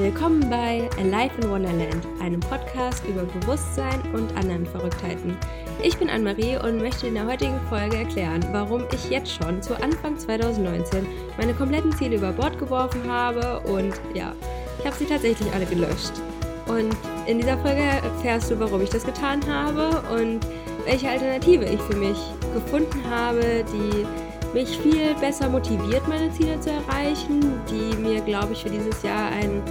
Willkommen bei Alive in Wonderland, einem Podcast über Bewusstsein und anderen Verrücktheiten. Ich bin Anne-Marie und möchte in der heutigen Folge erklären, warum ich jetzt schon zu Anfang 2019 meine kompletten Ziele über Bord geworfen habe und ja, ich habe sie tatsächlich alle gelöscht. Und in dieser Folge erfährst du, warum ich das getan habe und welche Alternative ich für mich gefunden habe, die mich viel besser motiviert, meine Ziele zu erreichen, die mir, glaube ich, für dieses Jahr einen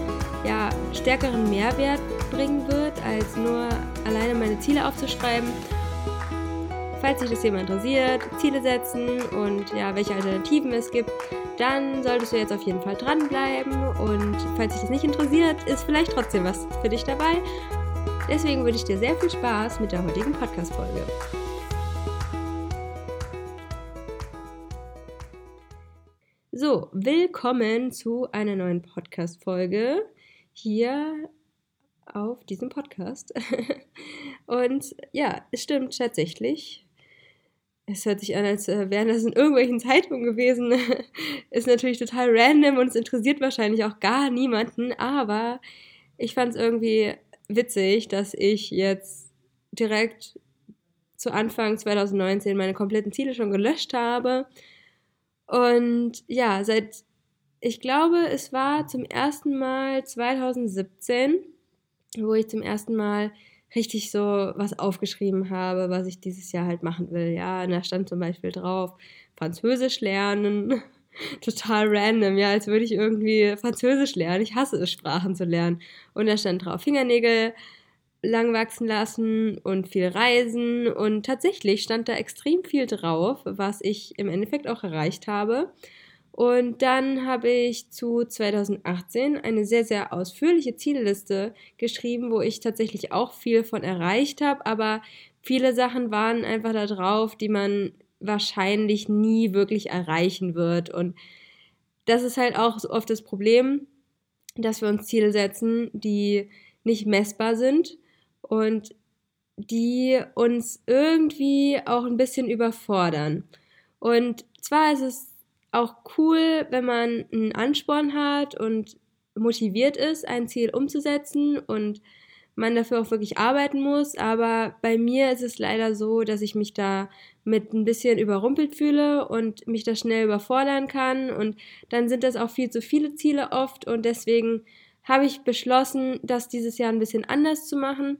ja, stärkeren Mehrwert bringen wird, als nur alleine meine Ziele aufzuschreiben. Falls sich das Thema interessiert, Ziele setzen und ja, welche Alternativen es gibt, dann solltest du jetzt auf jeden Fall dranbleiben. Und falls dich das nicht interessiert, ist vielleicht trotzdem was für dich dabei. Deswegen wünsche ich dir sehr viel Spaß mit der heutigen Podcast-Folge. So, willkommen zu einer neuen Podcast-Folge hier auf diesem Podcast. Und ja, es stimmt tatsächlich. Es hört sich an, als äh, wären das in irgendwelchen Zeitungen gewesen. Ist natürlich total random und es interessiert wahrscheinlich auch gar niemanden, aber ich fand es irgendwie witzig, dass ich jetzt direkt zu Anfang 2019 meine kompletten Ziele schon gelöscht habe und ja, seit, ich glaube, es war zum ersten Mal 2017, wo ich zum ersten Mal richtig so was aufgeschrieben habe, was ich dieses Jahr halt machen will. Ja, und da stand zum Beispiel drauf, Französisch lernen. Total random, ja, als würde ich irgendwie Französisch lernen. Ich hasse es, Sprachen zu lernen. Und da stand drauf, Fingernägel lang wachsen lassen und viel reisen. Und tatsächlich stand da extrem viel drauf, was ich im Endeffekt auch erreicht habe. Und dann habe ich zu 2018 eine sehr, sehr ausführliche Zielliste geschrieben, wo ich tatsächlich auch viel von erreicht habe, aber viele Sachen waren einfach da drauf, die man wahrscheinlich nie wirklich erreichen wird. Und das ist halt auch oft das Problem, dass wir uns Ziele setzen, die nicht messbar sind und die uns irgendwie auch ein bisschen überfordern. Und zwar ist es auch cool, wenn man einen Ansporn hat und motiviert ist, ein Ziel umzusetzen und man dafür auch wirklich arbeiten muss. Aber bei mir ist es leider so, dass ich mich da mit ein bisschen überrumpelt fühle und mich da schnell überfordern kann. Und dann sind das auch viel zu viele Ziele oft. Und deswegen habe ich beschlossen, das dieses Jahr ein bisschen anders zu machen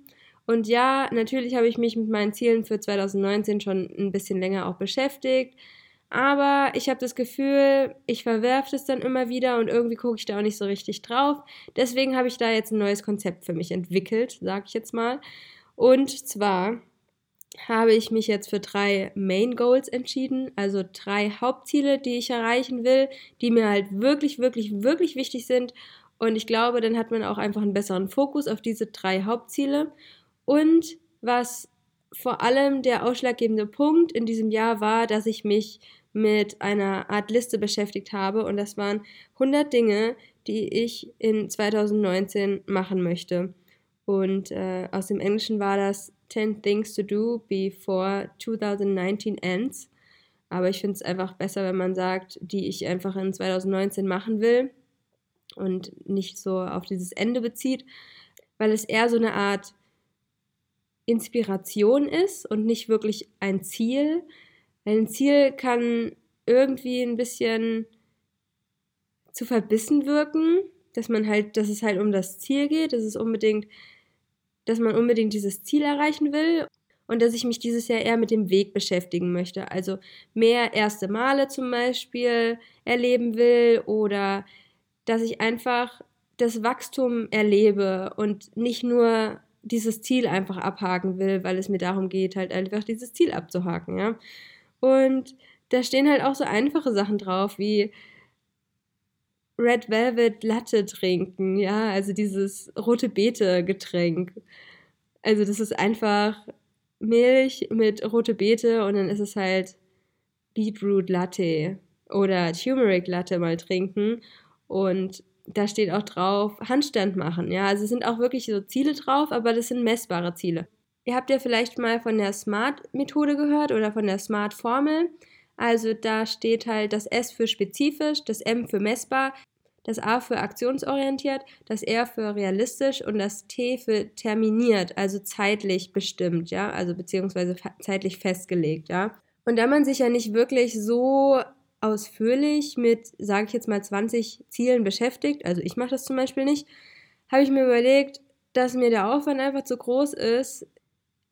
und ja, natürlich habe ich mich mit meinen Zielen für 2019 schon ein bisschen länger auch beschäftigt. Aber ich habe das Gefühl, ich verwerfe das dann immer wieder und irgendwie gucke ich da auch nicht so richtig drauf. Deswegen habe ich da jetzt ein neues Konzept für mich entwickelt, sage ich jetzt mal. Und zwar habe ich mich jetzt für drei Main Goals entschieden, also drei Hauptziele, die ich erreichen will, die mir halt wirklich, wirklich, wirklich wichtig sind. Und ich glaube, dann hat man auch einfach einen besseren Fokus auf diese drei Hauptziele. Und was vor allem der ausschlaggebende Punkt in diesem Jahr war, dass ich mich mit einer Art Liste beschäftigt habe und das waren 100 Dinge, die ich in 2019 machen möchte. Und äh, aus dem Englischen war das 10 Things to Do before 2019 ends. Aber ich finde es einfach besser, wenn man sagt, die ich einfach in 2019 machen will und nicht so auf dieses Ende bezieht, weil es eher so eine Art Inspiration ist und nicht wirklich ein Ziel. Ein Ziel kann irgendwie ein bisschen zu verbissen wirken, dass man halt, dass es halt um das Ziel geht, dass es unbedingt, dass man unbedingt dieses Ziel erreichen will und dass ich mich dieses Jahr eher mit dem Weg beschäftigen möchte. Also mehr erste Male zum Beispiel erleben will oder dass ich einfach das Wachstum erlebe und nicht nur dieses Ziel einfach abhaken will, weil es mir darum geht, halt einfach dieses Ziel abzuhaken, ja. Und da stehen halt auch so einfache Sachen drauf, wie Red Velvet Latte trinken, ja, also dieses rote Beete Getränk. Also das ist einfach Milch mit rote Beete und dann ist es halt Beetroot Latte oder Turmeric Latte mal trinken und da steht auch drauf, Handstand machen. Ja, also es sind auch wirklich so Ziele drauf, aber das sind messbare Ziele. Ihr habt ja vielleicht mal von der SMART-Methode gehört oder von der SMART-Formel. Also da steht halt das S für spezifisch, das M für messbar, das A für aktionsorientiert, das R für realistisch und das T für terminiert, also zeitlich bestimmt, ja, also beziehungsweise zeitlich festgelegt, ja. Und da man sich ja nicht wirklich so ausführlich mit, sage ich jetzt mal, 20 Zielen beschäftigt, also ich mache das zum Beispiel nicht, habe ich mir überlegt, dass mir der Aufwand einfach zu groß ist,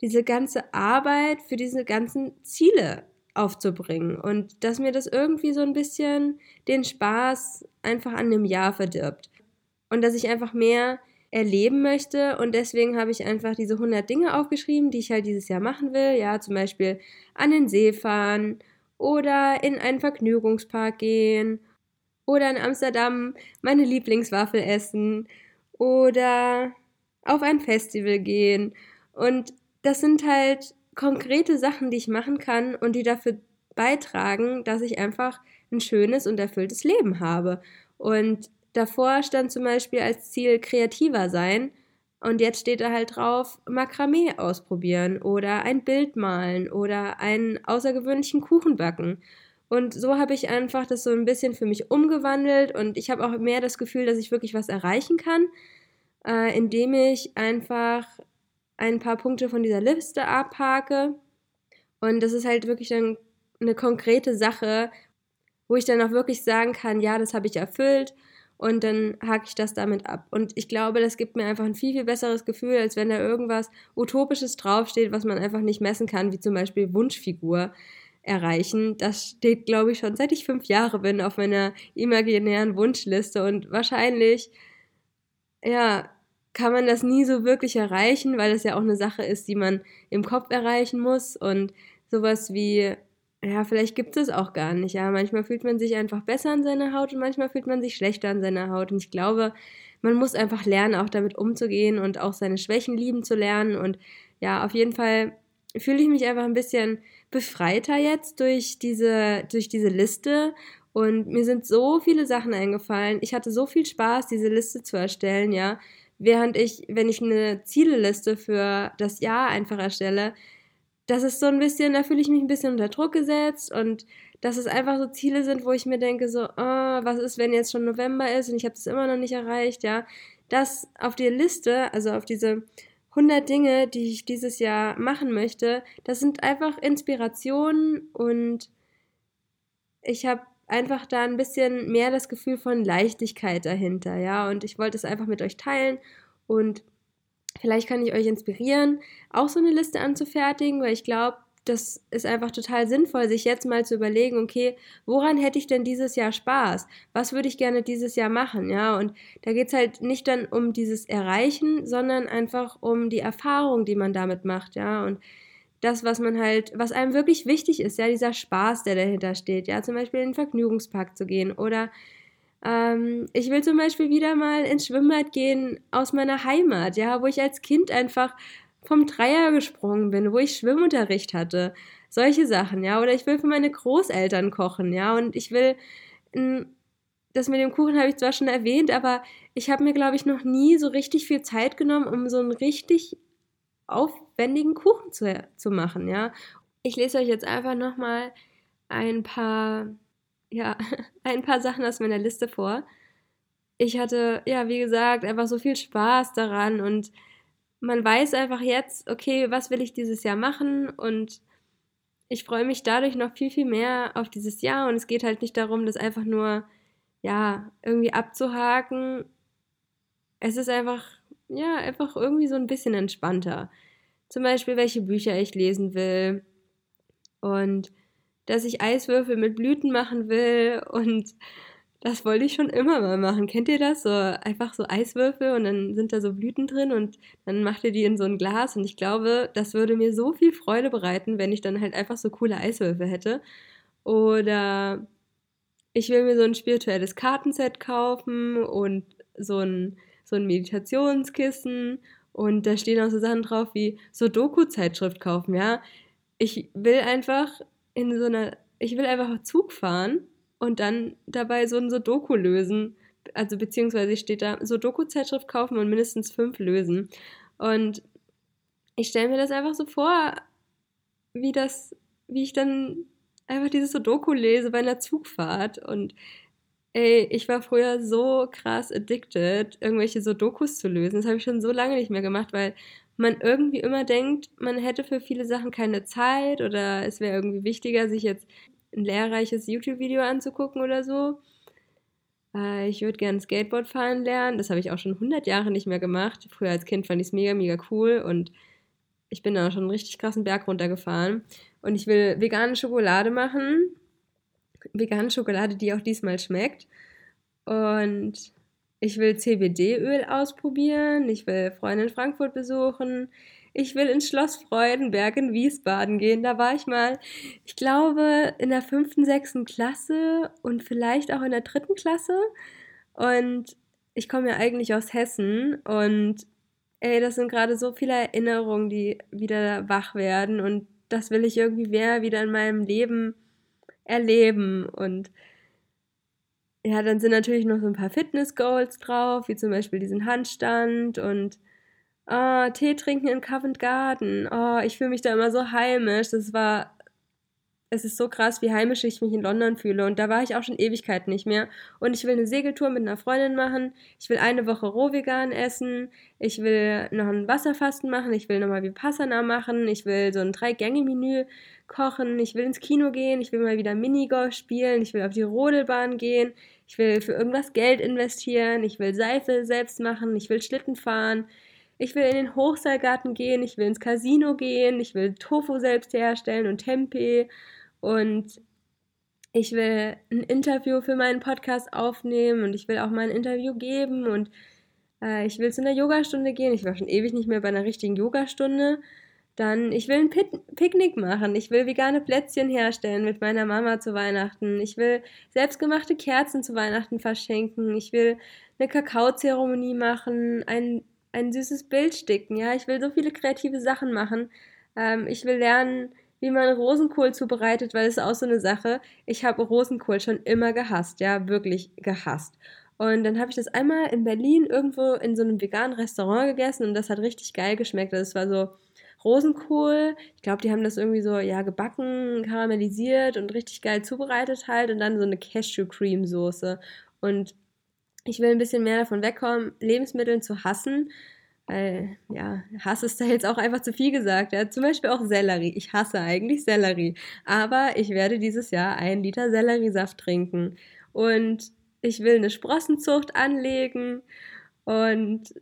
diese ganze Arbeit für diese ganzen Ziele aufzubringen. Und dass mir das irgendwie so ein bisschen den Spaß einfach an dem Jahr verdirbt. Und dass ich einfach mehr erleben möchte. Und deswegen habe ich einfach diese 100 Dinge aufgeschrieben, die ich halt dieses Jahr machen will, ja, zum Beispiel an den See fahren oder in einen Vergnügungspark gehen oder in Amsterdam meine Lieblingswaffel essen oder auf ein Festival gehen und das sind halt konkrete Sachen, die ich machen kann und die dafür beitragen, dass ich einfach ein schönes und erfülltes Leben habe. Und davor stand zum Beispiel als Ziel kreativer sein. Und jetzt steht da halt drauf, Makramee ausprobieren oder ein Bild malen oder einen außergewöhnlichen Kuchen backen. Und so habe ich einfach das so ein bisschen für mich umgewandelt und ich habe auch mehr das Gefühl, dass ich wirklich was erreichen kann, äh, indem ich einfach ein paar Punkte von dieser Liste abhake. Und das ist halt wirklich dann eine konkrete Sache, wo ich dann auch wirklich sagen kann, ja, das habe ich erfüllt und dann hake ich das damit ab. Und ich glaube, das gibt mir einfach ein viel, viel besseres Gefühl, als wenn da irgendwas Utopisches draufsteht, was man einfach nicht messen kann, wie zum Beispiel Wunschfigur erreichen. Das steht, glaube ich, schon seit ich fünf Jahre bin auf meiner imaginären Wunschliste und wahrscheinlich, ja, kann man das nie so wirklich erreichen, weil das ja auch eine Sache ist, die man im Kopf erreichen muss und sowas wie, ja, vielleicht gibt es auch gar nicht. Ja, manchmal fühlt man sich einfach besser an seiner Haut und manchmal fühlt man sich schlechter an seiner Haut. Und ich glaube, man muss einfach lernen, auch damit umzugehen und auch seine Schwächen lieben zu lernen. Und ja, auf jeden Fall fühle ich mich einfach ein bisschen befreiter jetzt durch diese, durch diese Liste. Und mir sind so viele Sachen eingefallen. Ich hatte so viel Spaß, diese Liste zu erstellen, ja. Während ich, wenn ich eine Zieleliste für das Jahr einfach erstelle, das ist so ein bisschen, da fühle ich mich ein bisschen unter Druck gesetzt und dass es einfach so Ziele sind, wo ich mir denke, so, oh, was ist, wenn jetzt schon November ist und ich habe das immer noch nicht erreicht, ja. Das auf die Liste, also auf diese 100 Dinge, die ich dieses Jahr machen möchte, das sind einfach Inspirationen und ich habe einfach da ein bisschen mehr das Gefühl von Leichtigkeit dahinter, ja. Und ich wollte es einfach mit euch teilen und vielleicht kann ich euch inspirieren, auch so eine Liste anzufertigen, weil ich glaube, das ist einfach total sinnvoll, sich jetzt mal zu überlegen, okay, woran hätte ich denn dieses Jahr Spaß? Was würde ich gerne dieses Jahr machen? Ja, und da geht es halt nicht dann um dieses Erreichen, sondern einfach um die Erfahrung, die man damit macht, ja. Und das, was man halt, was einem wirklich wichtig ist, ja, dieser Spaß, der dahinter steht, ja, zum Beispiel in den Vergnügungspark zu gehen oder ähm, ich will zum Beispiel wieder mal ins Schwimmbad gehen aus meiner Heimat, ja, wo ich als Kind einfach vom Dreier gesprungen bin, wo ich Schwimmunterricht hatte, solche Sachen, ja, oder ich will für meine Großeltern kochen, ja, und ich will, das mit dem Kuchen habe ich zwar schon erwähnt, aber ich habe mir, glaube ich, noch nie so richtig viel Zeit genommen, um so einen richtig aufwendigen Kuchen zu, zu machen, ja. Ich lese euch jetzt einfach nochmal ein paar, ja, ein paar Sachen aus meiner Liste vor. Ich hatte, ja, wie gesagt, einfach so viel Spaß daran und man weiß einfach jetzt, okay, was will ich dieses Jahr machen und ich freue mich dadurch noch viel, viel mehr auf dieses Jahr und es geht halt nicht darum, das einfach nur, ja, irgendwie abzuhaken. Es ist einfach ja, einfach irgendwie so ein bisschen entspannter. Zum Beispiel, welche Bücher ich lesen will und dass ich Eiswürfel mit Blüten machen will und das wollte ich schon immer mal machen. Kennt ihr das? So einfach so Eiswürfel und dann sind da so Blüten drin und dann macht ihr die in so ein Glas und ich glaube, das würde mir so viel Freude bereiten, wenn ich dann halt einfach so coole Eiswürfel hätte. Oder ich will mir so ein spirituelles Kartenset kaufen und so ein so ein Meditationskissen und da stehen auch so Sachen drauf wie so Doku-Zeitschrift kaufen, ja. Ich will einfach in so einer, ich will einfach Zug fahren und dann dabei so ein Sudoku lösen. Also beziehungsweise steht da so Doku-Zeitschrift kaufen und mindestens fünf lösen. Und ich stelle mir das einfach so vor, wie das, wie ich dann einfach dieses Sudoku lese bei einer Zugfahrt und Ey, ich war früher so krass addicted, irgendwelche so Dokus zu lösen. Das habe ich schon so lange nicht mehr gemacht, weil man irgendwie immer denkt, man hätte für viele Sachen keine Zeit oder es wäre irgendwie wichtiger, sich jetzt ein lehrreiches YouTube-Video anzugucken oder so. Äh, ich würde gerne Skateboard fahren lernen. Das habe ich auch schon 100 Jahre nicht mehr gemacht. Früher als Kind fand ich es mega, mega cool und ich bin da schon einen richtig krassen Berg runtergefahren. Und ich will vegane Schokolade machen. Vegane Schokolade, die auch diesmal schmeckt. Und ich will CBD-Öl ausprobieren. Ich will Freunde in Frankfurt besuchen. Ich will ins Schloss Freudenberg in Wiesbaden gehen. Da war ich mal, ich glaube, in der fünften, sechsten Klasse und vielleicht auch in der dritten Klasse. Und ich komme ja eigentlich aus Hessen und ey, das sind gerade so viele Erinnerungen, die wieder wach werden und das will ich irgendwie mehr wieder in meinem Leben erleben und ja, dann sind natürlich noch so ein paar Fitness-Goals drauf, wie zum Beispiel diesen Handstand und oh, Tee trinken in Covent Garden. Oh, ich fühle mich da immer so heimisch. Das war es ist so krass, wie heimisch ich mich in London fühle. Und da war ich auch schon Ewigkeiten nicht mehr. Und ich will eine Segeltour mit einer Freundin machen. Ich will eine Woche rohvegan essen. Ich will noch ein Wasserfasten machen. Ich will nochmal Vipassana machen. Ich will so ein Drei-Gänge-Menü kochen. Ich will ins Kino gehen. Ich will mal wieder Minigolf spielen. Ich will auf die Rodelbahn gehen. Ich will für irgendwas Geld investieren. Ich will Seife selbst machen. Ich will Schlitten fahren. Ich will in den Hochseilgarten gehen. Ich will ins Casino gehen. Ich will Tofu selbst herstellen und Tempeh und ich will ein Interview für meinen Podcast aufnehmen und ich will auch mal ein Interview geben und äh, ich will zu einer Yogastunde gehen. Ich war schon ewig nicht mehr bei einer richtigen Yogastunde. Dann, ich will ein Picknick machen. Ich will vegane Plätzchen herstellen mit meiner Mama zu Weihnachten. Ich will selbstgemachte Kerzen zu Weihnachten verschenken. Ich will eine Kakaozeremonie machen, ein, ein süßes Bild sticken. Ja, ich will so viele kreative Sachen machen. Ähm, ich will lernen, wie man Rosenkohl zubereitet, weil es ist auch so eine Sache. Ich habe Rosenkohl schon immer gehasst, ja, wirklich gehasst. Und dann habe ich das einmal in Berlin irgendwo in so einem veganen Restaurant gegessen und das hat richtig geil geschmeckt. Das also war so Rosenkohl. Ich glaube, die haben das irgendwie so, ja, gebacken, karamellisiert und richtig geil zubereitet halt und dann so eine Cashew-Cream-Soße. Und ich will ein bisschen mehr davon wegkommen, Lebensmittel zu hassen, weil, ja, Hass ist da jetzt auch einfach zu viel gesagt. Ja. Zum Beispiel auch Sellerie. Ich hasse eigentlich Sellerie. Aber ich werde dieses Jahr einen Liter Selleriesaft trinken. Und ich will eine Sprossenzucht anlegen. Und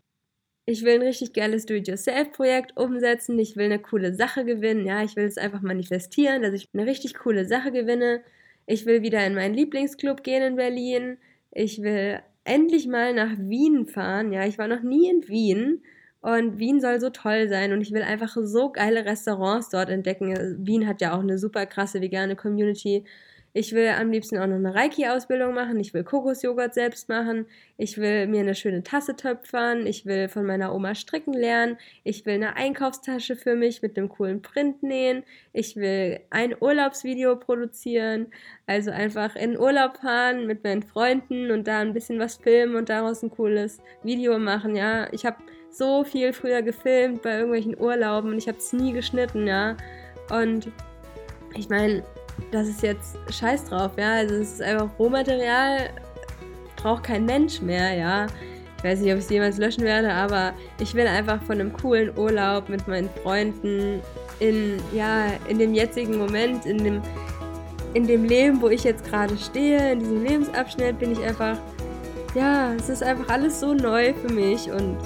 ich will ein richtig geiles Do-it-yourself-Projekt umsetzen. Ich will eine coole Sache gewinnen. Ja, ich will es einfach manifestieren, dass ich eine richtig coole Sache gewinne. Ich will wieder in meinen Lieblingsclub gehen in Berlin. Ich will endlich mal nach Wien fahren. Ja, ich war noch nie in Wien und Wien soll so toll sein und ich will einfach so geile Restaurants dort entdecken. Wien hat ja auch eine super krasse vegane Community. Ich will am liebsten auch noch eine Reiki-Ausbildung machen. Ich will Kokosjoghurt selbst machen. Ich will mir eine schöne Tasse töpfern. Ich will von meiner Oma stricken lernen. Ich will eine Einkaufstasche für mich mit einem coolen Print nähen. Ich will ein Urlaubsvideo produzieren. Also einfach in Urlaub fahren mit meinen Freunden und da ein bisschen was filmen und daraus ein cooles Video machen. Ja, ich habe so viel früher gefilmt bei irgendwelchen Urlauben und ich habe es nie geschnitten. Ja, und ich meine, das ist jetzt scheiß drauf, ja. Also es ist einfach Rohmaterial, braucht kein Mensch mehr, ja. Ich weiß nicht, ob ich es jemals löschen werde, aber ich will einfach von einem coolen Urlaub mit meinen Freunden in, ja, in dem jetzigen Moment, in dem, in dem Leben, wo ich jetzt gerade stehe, in diesem Lebensabschnitt, bin ich einfach, ja, es ist einfach alles so neu für mich und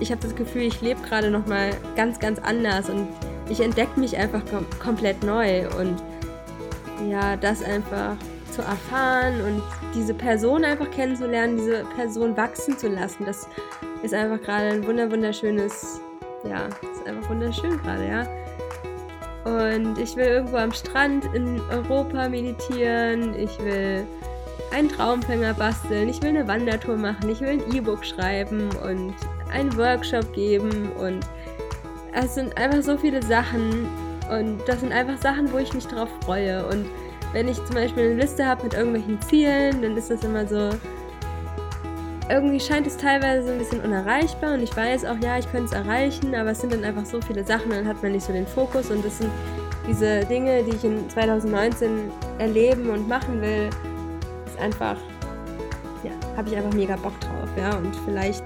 ich habe das Gefühl, ich lebe gerade nochmal ganz, ganz anders und ich entdecke mich einfach kom komplett neu und ja, das einfach zu erfahren und diese Person einfach kennenzulernen, diese Person wachsen zu lassen, das ist einfach gerade ein wunderschönes, ja, ist einfach wunderschön gerade, ja. Und ich will irgendwo am Strand in Europa meditieren, ich will einen Traumfänger basteln, ich will eine Wandertour machen, ich will ein E-Book schreiben und einen Workshop geben und es sind einfach so viele Sachen, und das sind einfach Sachen, wo ich mich drauf freue. Und wenn ich zum Beispiel eine Liste habe mit irgendwelchen Zielen, dann ist das immer so. Irgendwie scheint es teilweise ein bisschen unerreichbar und ich weiß auch, ja, ich könnte es erreichen, aber es sind dann einfach so viele Sachen, dann hat man nicht so den Fokus und das sind diese Dinge, die ich in 2019 erleben und machen will, ist einfach, ja, habe ich einfach mega Bock drauf, ja. Und vielleicht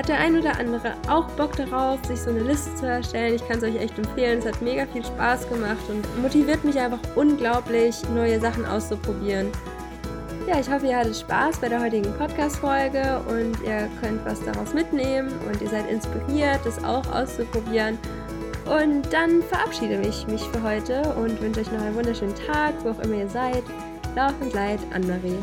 hat der ein oder andere auch Bock darauf, sich so eine Liste zu erstellen. Ich kann es euch echt empfehlen. Es hat mega viel Spaß gemacht und motiviert mich einfach unglaublich, neue Sachen auszuprobieren. Ja, ich hoffe, ihr hattet Spaß bei der heutigen Podcast-Folge und ihr könnt was daraus mitnehmen und ihr seid inspiriert, das auch auszuprobieren. Und dann verabschiede ich mich für heute und wünsche euch noch einen wunderschönen Tag, wo auch immer ihr seid. Lauf und Leid, Anne-Marie.